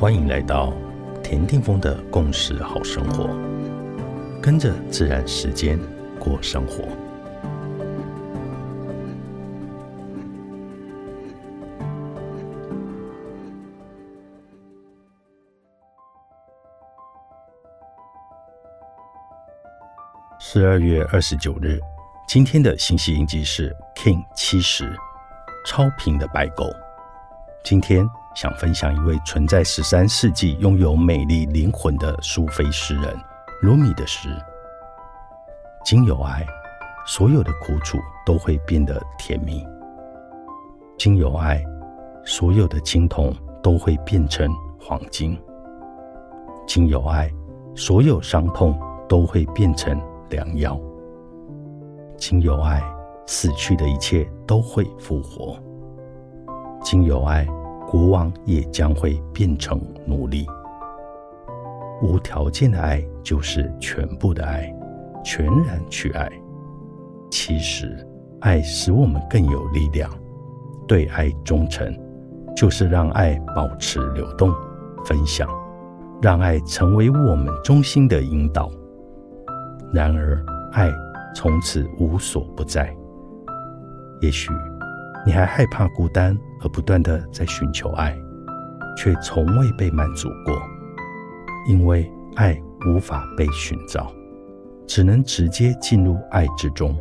欢迎来到田定峰的共识好生活，跟着自然时间过生活。十二月二十九日，今天的信息印记是 King 七十，超频的白狗。今天。想分享一位存在十三世纪、拥有美丽灵魂的苏菲诗人鲁米的诗：经有爱，所有的苦楚都会变得甜蜜；经有爱，所有的青铜都会变成黄金；经有爱，所有伤痛都会变成良药；经有爱，死去的一切都会复活；经有爱。国王也将会变成奴隶。无条件的爱就是全部的爱，全然去爱。其实，爱使我们更有力量。对爱忠诚，就是让爱保持流动、分享，让爱成为我们中心的引导。然而，爱从此无所不在。也许。你还害怕孤单，而不断的在寻求爱，却从未被满足过，因为爱无法被寻找，只能直接进入爱之中，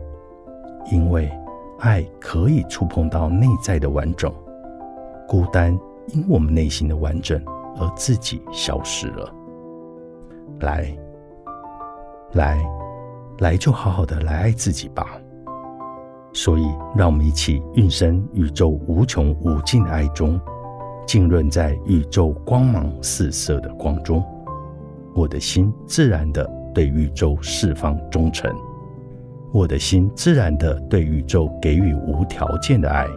因为爱可以触碰到内在的完整，孤单因我们内心的完整而自己消失了。来，来，来，就好好的来爱自己吧。所以，让我们一起运生宇宙无穷无尽的爱中，浸润在宇宙光芒四射的光中。我的心自然的对宇宙释放忠诚，我的心自然的对宇宙给予无条件的爱。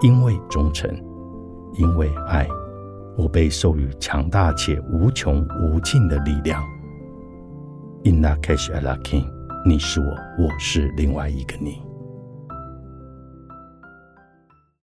因为忠诚，因为爱，我被授予强大且无穷无尽的力量。In la case, Allah King，你是我，我是另外一个你。